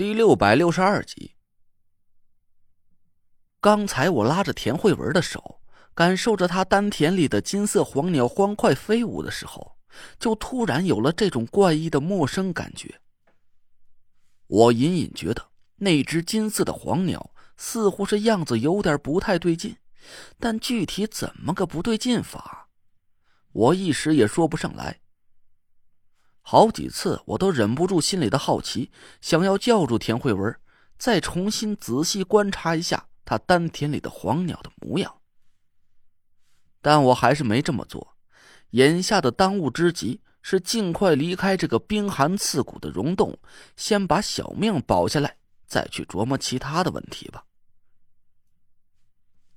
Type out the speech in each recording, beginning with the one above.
第六百六十二集。刚才我拉着田慧文的手，感受着她丹田里的金色黄鸟欢快飞舞的时候，就突然有了这种怪异的陌生感觉。我隐隐觉得那只金色的黄鸟似乎是样子有点不太对劲，但具体怎么个不对劲法，我一时也说不上来。好几次，我都忍不住心里的好奇，想要叫住田慧文，再重新仔细观察一下他丹田里的黄鸟的模样。但我还是没这么做。眼下的当务之急是尽快离开这个冰寒刺骨的溶洞，先把小命保下来，再去琢磨其他的问题吧。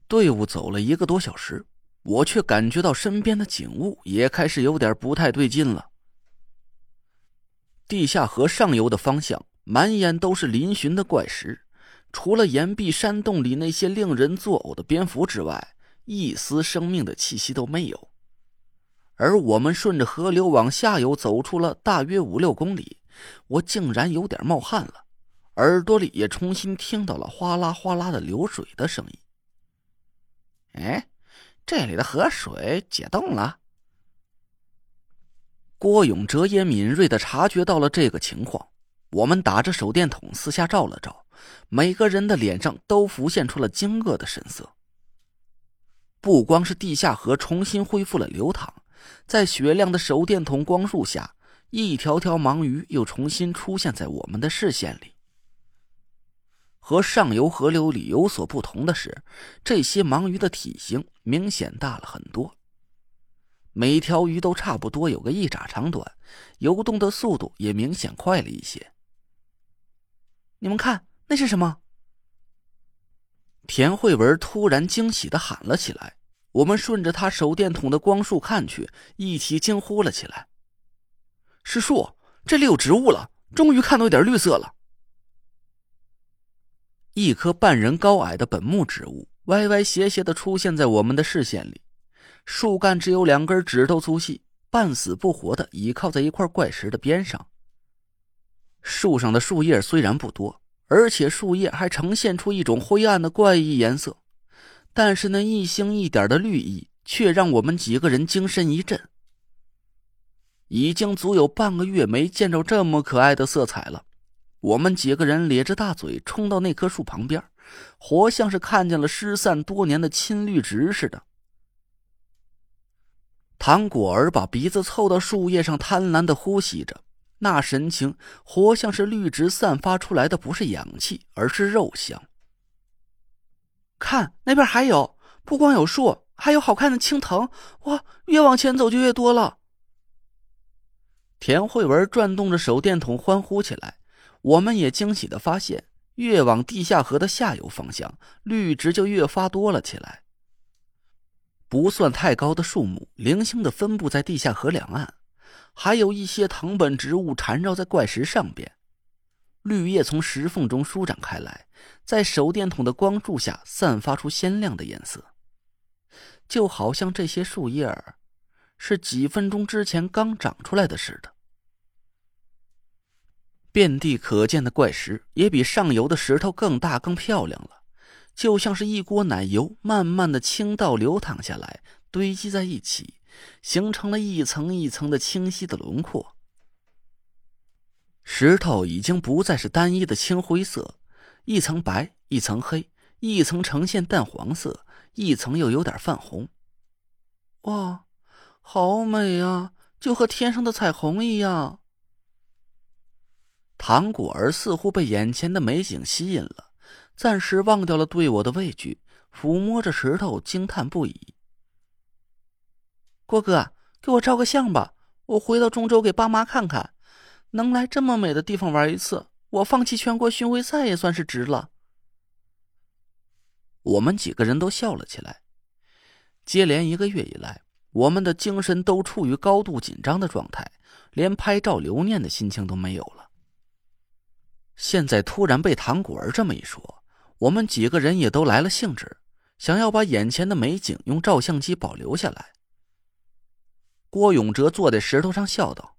队伍走了一个多小时，我却感觉到身边的景物也开始有点不太对劲了。地下河上游的方向，满眼都是嶙峋的怪石，除了岩壁山洞里那些令人作呕的蝙蝠之外，一丝生命的气息都没有。而我们顺着河流往下游走出了大约五六公里，我竟然有点冒汗了，耳朵里也重新听到了哗啦哗啦的流水的声音。哎，这里的河水解冻了。郭永哲也敏锐的察觉到了这个情况，我们打着手电筒四下照了照，每个人的脸上都浮现出了惊愕的神色。不光是地下河重新恢复了流淌，在雪亮的手电筒光束下，一条条盲鱼又重新出现在我们的视线里。和上游河流里有所不同的是，这些盲鱼的体型明显大了很多。每条鱼都差不多有个一拃长短，游动的速度也明显快了一些。你们看，那是什么？田慧文突然惊喜的喊了起来。我们顺着他手电筒的光束看去，一起惊呼了起来：“是树！这里有植物了！终于看到一点绿色了！”一棵半人高矮的本木植物，歪歪斜斜的出现在我们的视线里。树干只有两根指头粗细，半死不活的倚靠在一块怪石的边上。树上的树叶虽然不多，而且树叶还呈现出一种灰暗的怪异颜色，但是那一星一点的绿意却让我们几个人精神一振。已经足有半个月没见着这么可爱的色彩了，我们几个人咧着大嘴冲到那棵树旁边，活像是看见了失散多年的青绿植似的。唐果儿把鼻子凑到树叶上，贪婪的呼吸着，那神情活像是绿植散发出来的不是氧气，而是肉香。看那边还有，不光有树，还有好看的青藤，哇！越往前走就越多了。田慧文转动着手电筒欢呼起来，我们也惊喜的发现，越往地下河的下游方向，绿植就越发多了起来。不算太高的树木，零星的分布在地下河两岸，还有一些藤本植物缠绕在怪石上边，绿叶从石缝中舒展开来，在手电筒的光柱下散发出鲜亮的颜色，就好像这些树叶儿是几分钟之前刚长出来的似的。遍地可见的怪石也比上游的石头更大、更漂亮了。就像是一锅奶油，慢慢的倾倒流淌下来，堆积在一起，形成了一层一层的清晰的轮廓。石头已经不再是单一的青灰色，一层白，一层黑，一层呈现淡黄色，一层又有点泛红。哇，好美啊，就和天上的彩虹一样。唐果儿似乎被眼前的美景吸引了。暂时忘掉了对我的畏惧，抚摸着石头，惊叹不已。郭哥，给我照个相吧，我回到中州给爸妈看看。能来这么美的地方玩一次，我放弃全国巡回赛也算是值了。我们几个人都笑了起来。接连一个月以来，我们的精神都处于高度紧张的状态，连拍照留念的心情都没有了。现在突然被唐果儿这么一说。我们几个人也都来了兴致，想要把眼前的美景用照相机保留下来。郭永哲坐在石头上笑道：“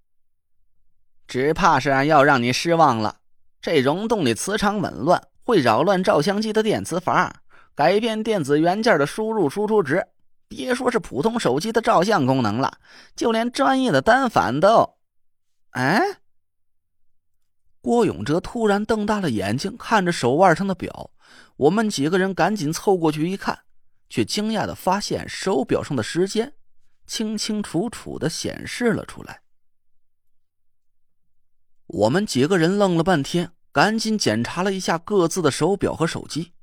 只怕是要让你失望了。这溶洞里磁场紊乱，会扰乱照相机的电磁阀，改变电子元件的输入输出值。别说是普通手机的照相功能了，就连专业的单反都……哎！郭永哲突然瞪大了眼睛看着手腕上的表，我们几个人赶紧凑过去一看，却惊讶的发现手表上的时间清清楚楚的显示了出来。我们几个人愣了半天，赶紧检查了一下各自的手表和手机。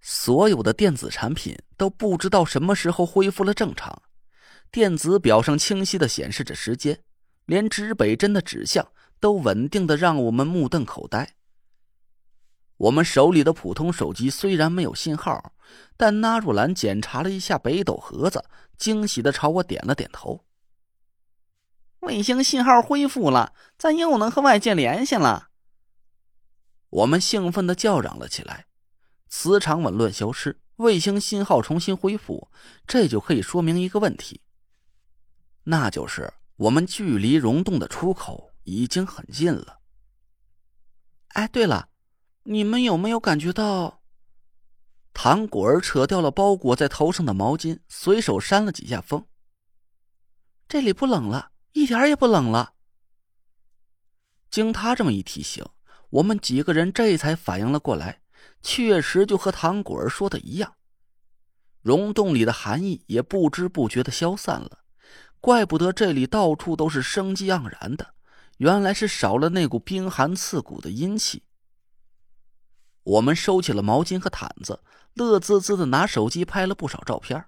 所有的电子产品都不知道什么时候恢复了正常，电子表上清晰的显示着时间，连指北针的指向都稳定的让我们目瞪口呆。我们手里的普通手机虽然没有信号，但纳若兰检查了一下北斗盒子，惊喜的朝我点了点头。卫星信号恢复了，咱又能和外界联系了。我们兴奋的叫嚷了起来。磁场紊乱消失，卫星信号重新恢复，这就可以说明一个问题，那就是我们距离溶洞的出口已经很近了。哎，对了，你们有没有感觉到？唐果儿扯掉了包裹在头上的毛巾，随手扇了几下风。这里不冷了，一点也不冷了。经他这么一提醒，我们几个人这才反应了过来。确实，就和唐果儿说的一样，溶洞里的寒意也不知不觉的消散了。怪不得这里到处都是生机盎然的，原来是少了那股冰寒刺骨的阴气。我们收起了毛巾和毯子，乐滋滋的拿手机拍了不少照片，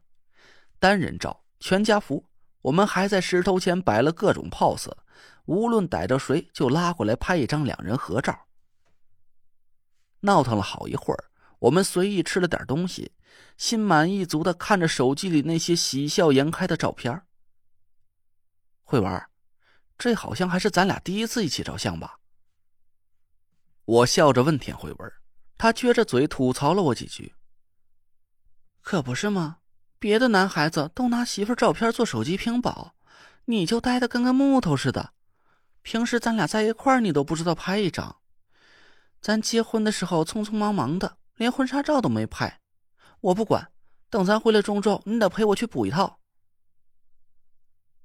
单人照、全家福。我们还在石头前摆了各种 pose，无论逮着谁就拉过来拍一张两人合照。闹腾了好一会儿，我们随意吃了点东西，心满意足的看着手机里那些喜笑颜开的照片。慧文，这好像还是咱俩第一次一起照相吧？我笑着问田慧文，他撅着嘴吐槽了我几句。可不是吗？别的男孩子都拿媳妇照片做手机屏保，你就呆的跟个木头似的。平时咱俩在一块儿，你都不知道拍一张。咱结婚的时候匆匆忙忙的，连婚纱照都没拍。我不管，等咱回来中州，你得陪我去补一套。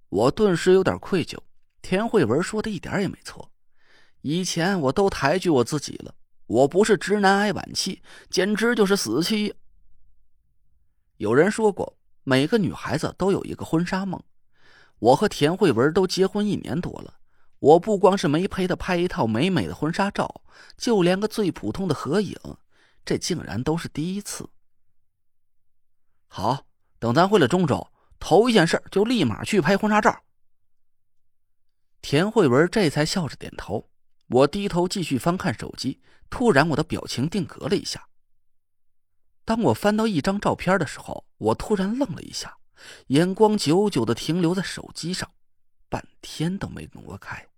我顿时有点愧疚，田慧文说的一点也没错。以前我都抬举我自己了，我不是直男癌晚期，简直就是死期。有人说过，每个女孩子都有一个婚纱梦。我和田慧文都结婚一年多了。我不光是没陪她拍一套美美的婚纱照，就连个最普通的合影，这竟然都是第一次。好，等咱回了中州，头一件事就立马去拍婚纱照。田慧文这才笑着点头。我低头继续翻看手机，突然我的表情定格了一下。当我翻到一张照片的时候，我突然愣了一下，眼光久久的停留在手机上，半天都没挪开。